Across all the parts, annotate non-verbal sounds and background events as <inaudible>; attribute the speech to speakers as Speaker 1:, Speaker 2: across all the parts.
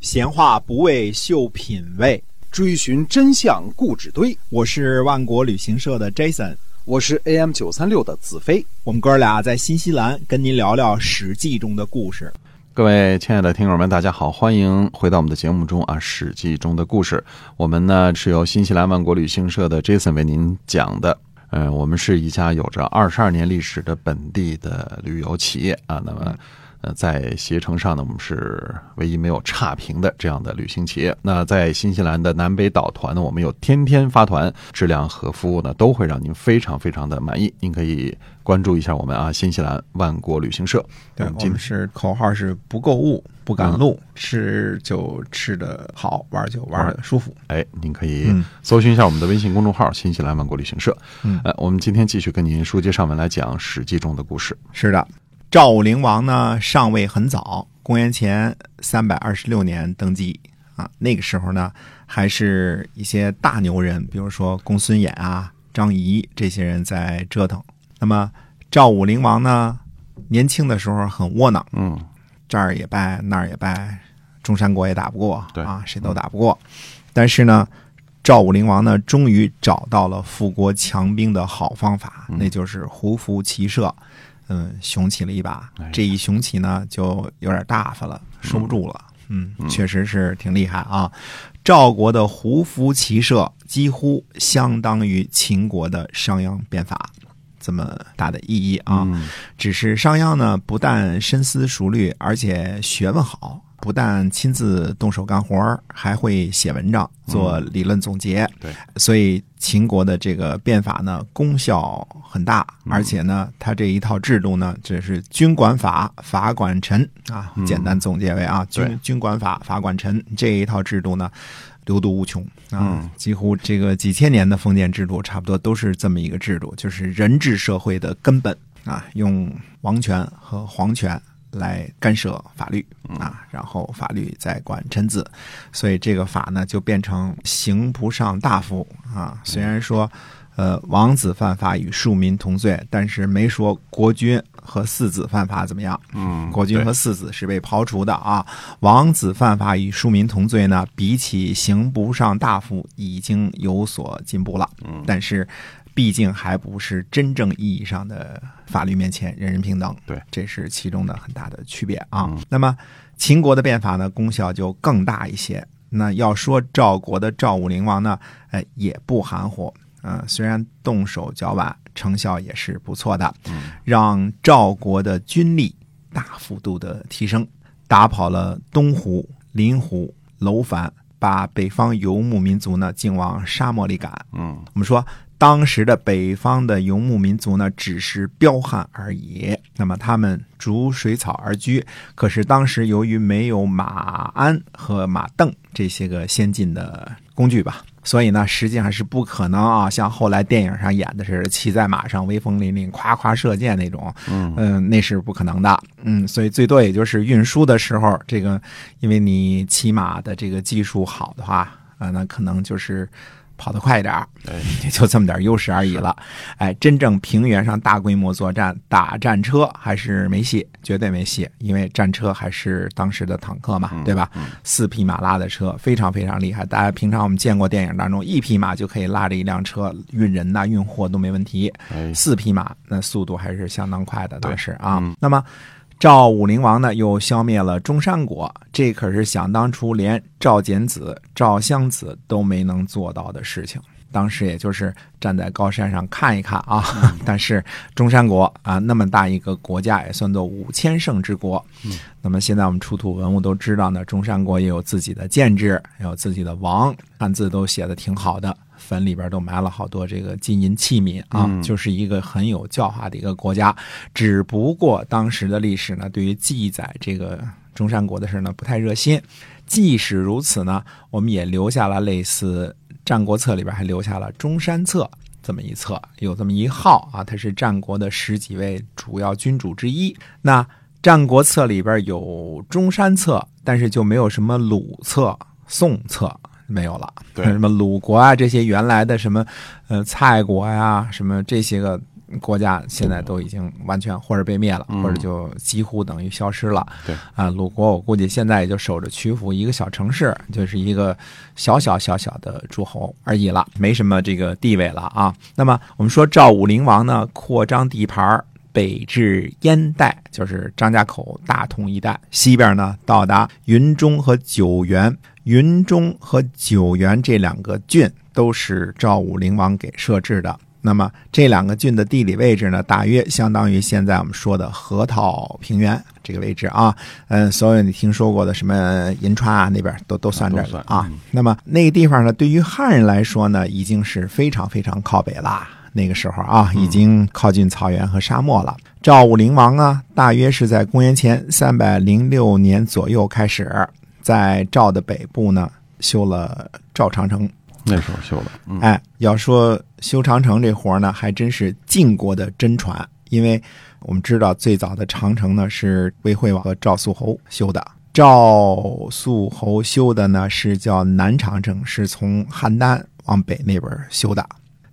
Speaker 1: 闲话不为秀品味，
Speaker 2: 追寻真相故纸堆。
Speaker 1: 我是万国旅行社的 Jason，
Speaker 2: 我是 AM 九三六的子飞。
Speaker 1: 我们哥俩在新西兰跟您聊聊《史记》中的故事。
Speaker 3: 各位亲爱的听友们，大家好，欢迎回到我们的节目中啊，《史记》中的故事。我们呢是由新西兰万国旅行社的 Jason 为您讲的。嗯，我们是一家有着二十二年历史的本地的旅游企业啊。那么。呃，在携程上呢，我们是唯一没有差评的这样的旅行企业。那在新西兰的南北岛团呢，我们有天天发团，质量和服务呢都会让您非常非常的满意。您可以关注一下我们啊，新西兰万国旅行社。
Speaker 1: 对，我们是口号是不购物不赶路，吃就吃的好，玩就玩的舒服。
Speaker 3: 哎，您可以搜寻一下我们的微信公众号“新西兰万国旅行社”。
Speaker 1: 嗯，
Speaker 3: 呃，我们今天继续跟您书接上文来讲《史记》中的故事。
Speaker 1: 是的。赵武灵王呢，上位很早，公元前三百二十六年登基啊。那个时候呢，还是一些大牛人，比如说公孙衍啊、张仪这些人在折腾。那么赵武灵王呢，年轻的时候很窝囊，
Speaker 3: 嗯，
Speaker 1: 这儿也败，那儿也败，中山国也打不过，
Speaker 3: 对
Speaker 1: 啊，谁都打不过。但是呢，赵武灵王呢，终于找到了富国强兵的好方法，那就是胡服骑射。嗯，雄起了一把，这一雄起呢，就有点大发了，收不住了。嗯，确实是挺厉害啊。赵国的胡服骑射几乎相当于秦国的商鞅变法，这么大的意义啊。只是商鞅呢，不但深思熟虑，而且学问好。不但亲自动手干活还会写文章做理论总结。
Speaker 3: 对，
Speaker 1: 所以秦国的这个变法呢，功效很大，而且呢，他这一套制度呢，这是君管法，法管臣啊。简单总结为啊，君君管法，法管臣这一套制度呢，流毒无穷啊。几乎这个几千年的封建制度，差不多都是这么一个制度，就是人治社会的根本啊，用王权和皇权。来干涉法律啊，然后法律再管臣子，所以这个法呢就变成刑不上大夫啊。虽然说，呃，王子犯法与庶民同罪，但是没说国君和四子犯法怎么样。
Speaker 3: 嗯，
Speaker 1: 国君和四子是被刨除的啊。王子犯法与庶民同罪呢，比起刑不上大夫已经有所进步了。
Speaker 3: 嗯，
Speaker 1: 但是。毕竟还不是真正意义上的法律面前人人平等，
Speaker 3: 对，
Speaker 1: 这是其中的很大的区别啊。那么秦国的变法呢，功效就更大一些。那要说赵国的赵武灵王呢，哎，也不含糊，嗯，虽然动手较晚，成效也是不错的，让赵国的军力大幅度的提升，打跑了东胡、林胡、楼烦，把北方游牧民族呢，竟往沙漠里赶。
Speaker 3: 嗯，
Speaker 1: 我们说。当时的北方的游牧民族呢，只是彪悍而已。那么他们逐水草而居，可是当时由于没有马鞍和马镫这些个先进的工具吧，所以呢，实际上是不可能啊，像后来电影上演的是骑在马上威风凛凛，夸夸射箭那种。嗯，那是不可能的。嗯，所以最多也就是运输的时候，这个因为你骑马的这个技术好的话啊，那可能就是。跑得快一点儿，也 <laughs> 就这么点优势而已了。哎，真正平原上大规模作战打战车还是没戏，绝对没戏。因为战车还是当时的坦克嘛，对吧？四匹马拉的车非常非常厉害。大家平常我们见过电影当中，一匹马就可以拉着一辆车运人呐、运货都没问题。四匹马那速度还是相当快的，当时啊。那么。赵武灵王呢，又消灭了中山国，这可是想当初连赵简子、赵襄子都没能做到的事情。当时也就是站在高山上看一看啊，<laughs> 但是中山国啊，那么大一个国家，也算作五千胜之国。那么现在我们出土文物都知道呢，中山国也有自己的建制，也有自己的王，汉字都写的挺好的。坟里边都埋了好多这个金银器皿啊，就是一个很有教化的一个国家。只不过当时的历史呢，对于记载这个中山国的事呢，不太热心。即使如此呢，我们也留下了类似《战国策》里边还留下了《中山策》这么一册，有这么一号啊，他是战国的十几位主要君主之一。那《战国策》里边有《中山策》，但是就没有什么鲁策、宋策。没有了，
Speaker 3: 对
Speaker 1: 什么鲁国啊，这些原来的什么，呃，蔡国呀，什么这些个国家现在都已经完全或者被灭了，
Speaker 3: 嗯
Speaker 1: 或者就几乎等于消失了。
Speaker 3: 对
Speaker 1: 啊，鲁国我估计现在也就守着曲阜一个小城市，就是一个小小小小的诸侯而已了，没什么这个地位了啊。那么我们说赵武灵王呢，扩张地盘。北至燕代，就是张家口、大同一带；西边呢，到达云中和九原。云中和九原这两个郡都是赵武灵王给设置的。那么这两个郡的地理位置呢，大约相当于现在我们说的河套平原这个位置啊。嗯，所有你听说过的什么银川啊那边都都算这儿
Speaker 3: 都算
Speaker 1: 啊
Speaker 3: 嗯。
Speaker 1: 那么那个地方呢，对于汉人来说呢，已经是非常非常靠北啦。那个时候啊，已经靠近草原和沙漠了。赵武灵王呢，大约是在公元前三百零六年左右开始，在赵的北部呢修了赵长城。
Speaker 3: 那时候修的，嗯，
Speaker 1: 哎，要说修长城这活呢，还真是晋国的真传，因为我们知道最早的长城呢是魏惠王和赵肃侯修的。赵肃侯修的呢是叫南长城，是从邯郸往北那边修的。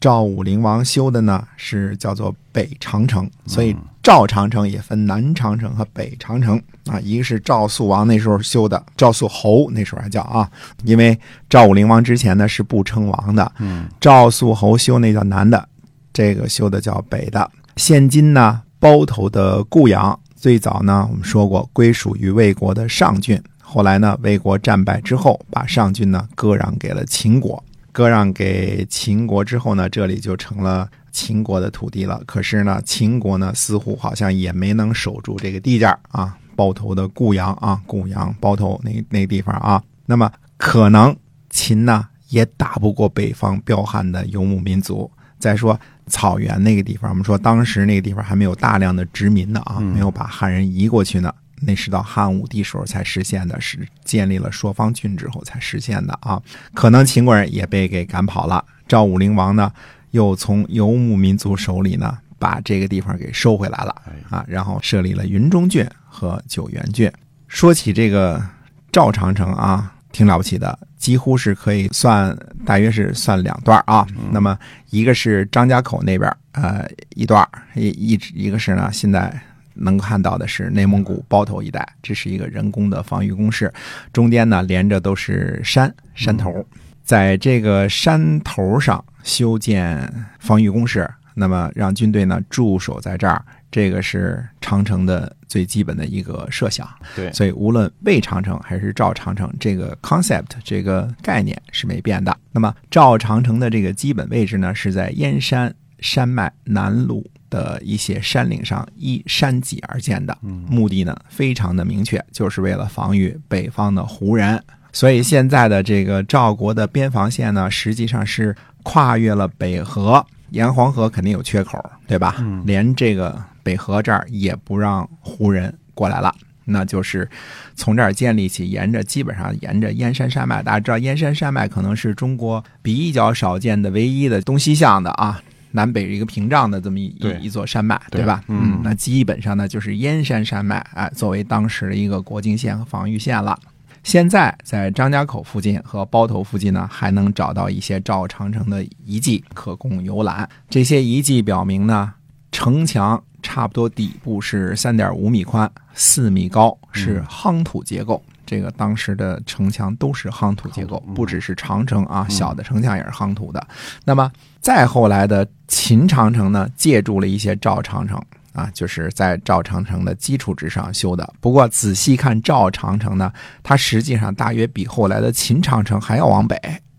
Speaker 1: 赵武灵王修的呢是叫做北长城，所以赵长城也分南长城和北长城啊。一个是赵肃王那时候修的，赵肃侯那时候还叫啊，因为赵武灵王之前呢是不称王的，
Speaker 3: 嗯，
Speaker 1: 赵肃侯修那叫南的，这个修的叫北的。现今呢，包头的固阳最早呢，我们说过归属于魏国的上郡，后来呢，魏国战败之后，把上郡呢割让给了秦国。割让给秦国之后呢，这里就成了秦国的土地了。可是呢，秦国呢似乎好像也没能守住这个地界儿啊，包头的固阳啊，固阳包头那那地方啊，那么可能秦呢也打不过北方彪悍的游牧民族。再说草原那个地方，我们说当时那个地方还没有大量的殖民呢啊，
Speaker 3: 嗯
Speaker 1: 没有把汉人移过去呢。那是到汉武帝时候才实现的，是建立了朔方郡之后才实现的啊。可能秦国人也被给赶跑了。赵武灵王呢，又从游牧民族手里呢，把这个地方给收回来了
Speaker 3: 哎
Speaker 1: 啊，然后设立了云中郡和九原郡。说起这个赵长城啊，挺了不起的，几乎是可以算，大约是算两段啊。那么一个是张家口那边呃一段，一一一个是呢现在。能看到的是内蒙古包头一带，这是一个人工的防御工事，中间呢连着都是山山头，在这个山头上修建防御工事，那么让军队呢驻守在这儿，这个是长城的最基本的一个设想。
Speaker 3: 对，
Speaker 1: 所以无论魏长城还是赵长城，这个 concept 这个概念是没变的。那么赵长城的这个基本位置呢，是在燕山山脉南麓的一些山岭上依山脊而建的，目的呢非常的明确，就是为了防御北方的胡人。所以现在的这个赵国的边防线呢，实际上是跨越了北河，沿黄河肯定有缺口，对吧？
Speaker 3: 嗯
Speaker 1: 连这个北河这儿也不让胡人过来了。那就是从这儿建立起，沿着基本上沿着燕山山脉，大家知道燕山山脉可能是中国比较少见的唯一的东西向的啊，南北一个屏障的这么一一一座山脉，
Speaker 3: 对
Speaker 1: 吧？
Speaker 3: 嗯
Speaker 1: 那基本上呢就是燕山山脉，哎，作为当时的一个国境线和防御线了。现在在张家口附近和包头附近呢，还能找到一些赵长城的遗迹可供游览。这些遗迹表明呢，城墙差不多底部是三点五米宽、四米高，是夯土结构。这个当时的城墙都是夯土结构不只是长城啊，小的城墙也是夯土的。那么再后来的秦长城呢，借助了一些赵长城啊，就是在赵长城的基础之上修的。不过仔细看赵长城呢，它实际上大约比后来的秦长城还要往北。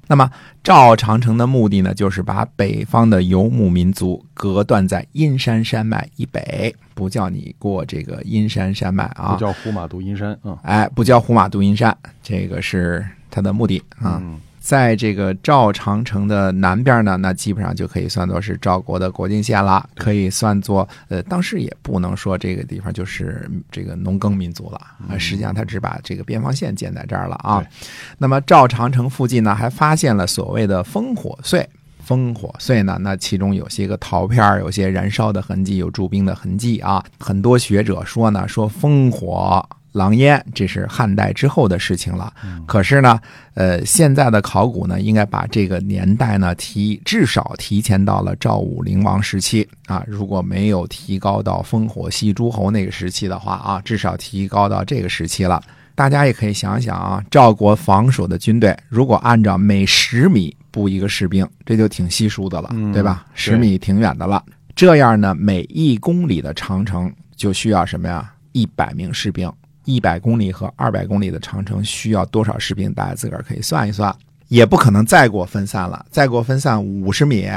Speaker 1: 那么赵长城的目的呢，就是把北方的游牧民族隔断在阴山山脉以北，不叫你过这个阴山山脉啊。
Speaker 3: 不，叫胡马渡阴山啊，
Speaker 1: 哎，不叫胡马渡阴山，这个是它的目的啊。
Speaker 3: 嗯
Speaker 1: 在这个赵长城的南边呢，那基本上就可以算作是赵国的国境线了，可以算作呃，当时也不能说这个地方就是这个农耕民族了啊，实际上他只把这个边防线建在这儿了啊。那么赵长城附近呢，还发现了所谓的烽火碎。烽火碎呢，那其中有些个陶片儿，有些燃烧的痕迹，有驻兵的痕迹啊。很多学者说呢，说烽火狼烟，这是汉代之后的事情了。可是呢，呃，现在的考古呢，应该把这个年代呢提至少提前到了赵武灵王时期啊。如果没有提高到烽火戏诸侯那个时期的话啊，至少提高到这个时期了。大家也可以想想啊，赵国防守的军队，如果按照每十米布一个士兵，这就挺稀疏的了，
Speaker 3: 嗯
Speaker 1: 对吧？十米挺远的了。这样呢，每一公里的长城就需要什么呀？一百名士兵。一百公里和二百公里的长城需要多少士兵？大家自个儿可以算一算。也不可能再给我分散了，再给我分散五十米，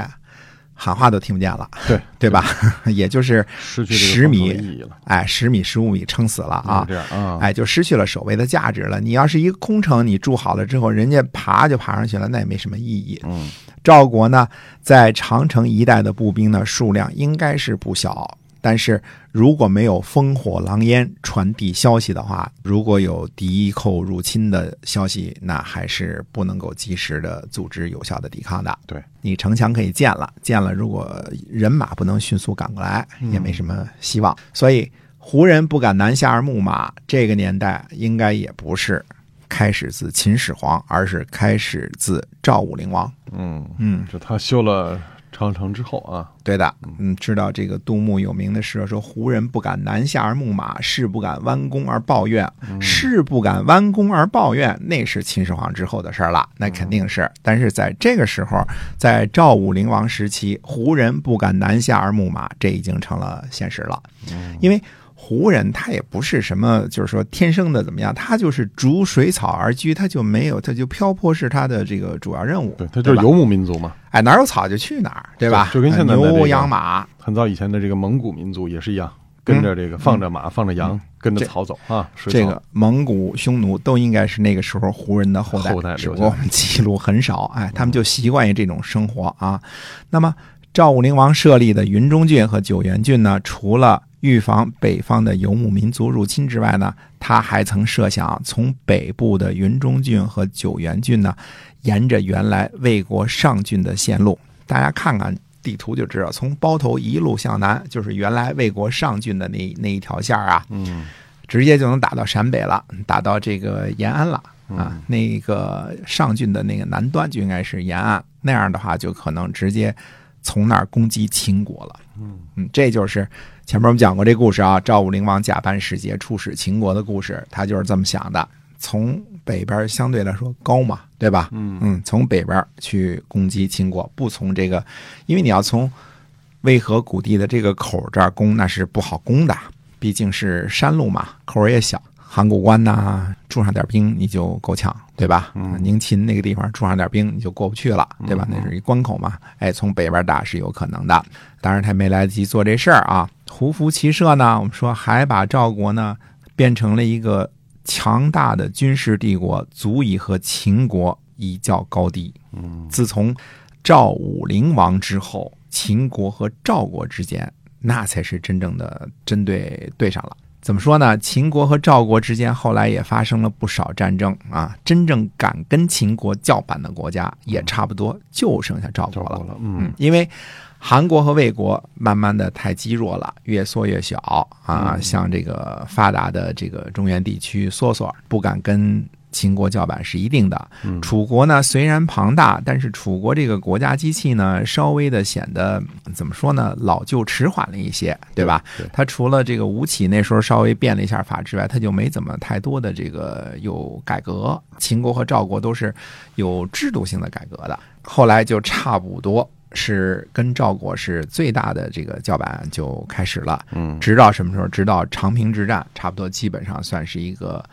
Speaker 1: 喊话都听不见了，
Speaker 3: 对
Speaker 1: 对吧？<laughs> 也就是十米哎，十米、十五米撑死了啊！
Speaker 3: 这样啊，
Speaker 1: 哎，就失去了守卫的价值了。你要是一个空城，你筑好了之后，人家爬就爬上去了，那也没什么意义。
Speaker 3: 嗯，
Speaker 1: 赵国呢，在长城一带的步兵呢数量应该是不小，但是如果没有烽火狼烟传递消息的话，如果有敌寇入侵的消息，那还是不能够及时的组织有效的抵抗的。
Speaker 3: 对
Speaker 1: 你城墙可以建了，建了，如果人马不能迅速赶过来，也没什么希望。所以胡人不敢南下而牧马，这个年代应该也不是开始自秦始皇，而是开始自赵武灵王。
Speaker 3: 嗯
Speaker 1: 嗯，
Speaker 3: 就他修了长城之后啊，
Speaker 1: 对的，嗯，知道这个杜牧有名的诗说：“胡人不敢南下而牧马，士不敢弯弓而抱怨。士不敢弯弓而抱怨，那是秦始皇之后的事儿了，那肯定是。但是在这个时候，在赵武灵王时期，胡人不敢南下而牧马，这已经成了现实了，因为。胡人他也不是什么，就是说天生的怎么样，他就是逐水草而居，他就没有，他就漂泊是他的这个主要任务。
Speaker 3: 对，他就是游牧民族嘛。
Speaker 1: 哎，哪有草就去哪儿，对吧？
Speaker 3: 就跟现在的这
Speaker 1: 牛羊马，
Speaker 3: 很早以前的这个蒙古民族也是一样，跟着这个放着马、放着羊，跟着草走啊。
Speaker 1: 这个蒙古匈奴都应该是那个时候胡人的后代，
Speaker 3: 后代
Speaker 1: 只不过我们记录很少。哎，他们就习惯于这种生活啊。那么赵武灵王设立的云中郡和九原郡呢，除了预防北方的游牧民族入侵之外呢，他还曾设想从北部的云中郡和九原郡呢，沿着原来魏国上郡的线路，大家看看地图就知道，从包头一路向南，就是原来魏国上郡的那那一条线啊。
Speaker 3: 嗯，
Speaker 1: 直接就能打到陕北了，打到这个延安了
Speaker 3: 嗯
Speaker 1: 啊。那个上郡的那个南端就应该是延安，那样的话就可能直接从那儿攻击秦国了。嗯这就是前面我们讲过这故事啊，赵武灵王假扮使节出使秦国的故事，他就是这么想的。从北边相对来说高嘛，对吧？
Speaker 3: 嗯
Speaker 1: 嗯，从北边去攻击秦国，不从这个，因为你要从渭河谷地的这个口这儿攻，那是不好攻的，毕竟是山路嘛，口儿也小。函谷关呐、驻上点兵你就够呛，对吧？
Speaker 3: 嗯
Speaker 1: 宁秦那个地方驻上点兵你就过不去了，对吧？那是一关口嘛。哎，从北边打是有可能的，当然他没来得及做这事儿啊。胡服骑射呢，我们说还把赵国呢变成了一个强大的军事帝国，足以和秦国一较高低。
Speaker 3: 嗯，
Speaker 1: 自从赵武灵王之后，秦国和赵国之间，那才是真正的针对对上了。怎么说呢？秦国和赵国之间后来也发生了不少战争啊，真正敢跟秦国叫板的国家也差不多就剩下赵国了。
Speaker 3: 了，
Speaker 1: 嗯
Speaker 3: 嗯，
Speaker 1: 因为韩国和魏国慢慢的太积弱了，越缩越小啊，
Speaker 3: 嗯
Speaker 1: 像这个发达的这个中原地区缩缩，不敢跟秦国叫板是一定的。
Speaker 3: 嗯
Speaker 1: 楚国呢虽然庞大，但是楚国这个国家机器呢稍微的显得怎么说呢，老旧迟缓了一些，对吧？
Speaker 3: 对，
Speaker 1: 它除了这个吴起那时候稍微变了一下法之外，他就没怎么太多的这个有改革。秦国和赵国都是有制度性的改革的，后来就差不多是跟赵国是最大的这个叫板就开始了，
Speaker 3: 嗯，
Speaker 1: 直到什么时候？直到长平之战，差不多基本上算是一个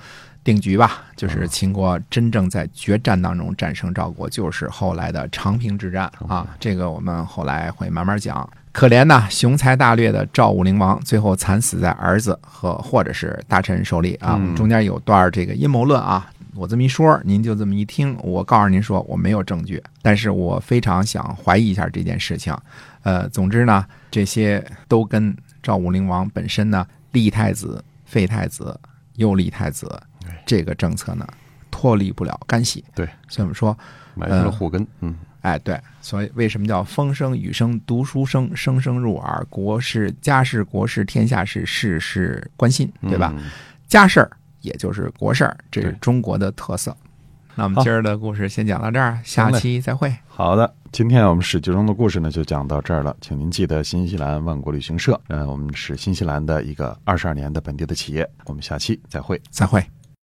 Speaker 1: 定局吧。就是秦国真正在决战当中战胜赵国，就是后来的长平之战啊。这个我们后来会慢慢讲。可怜呐，雄才大略的赵武灵王，最后惨死在儿子和或者是大臣手里啊。
Speaker 3: 嗯
Speaker 1: 中间有段这个阴谋论啊，我这么一说，您就这么一听。我告诉您说，我没有证据，但是我非常想怀疑一下这件事情。呃，总之呢，这些都跟赵武灵王本身呢立太子、废太子、又立太子
Speaker 3: 哎
Speaker 1: 这个政策呢脱离不了干系。
Speaker 3: 对，
Speaker 1: 所以我们说，
Speaker 3: 埋下了祸根，嗯，
Speaker 1: 哎，对，所以为什么叫风声、雨声、读书声，声声入耳？国事、家事、国事、天下事，事事关心，对吧？
Speaker 3: 嗯？
Speaker 1: 家事儿也就是国事儿，这是中国的特色。那我们今儿的故事先讲到这儿，下期再会。
Speaker 3: 好的，今天我们史记中的故事呢就讲到这儿了，请您记得新西兰万国旅行社，嗯，我们是新西兰的一个二十二年的本地的企业，我们下期再会。
Speaker 1: 再会。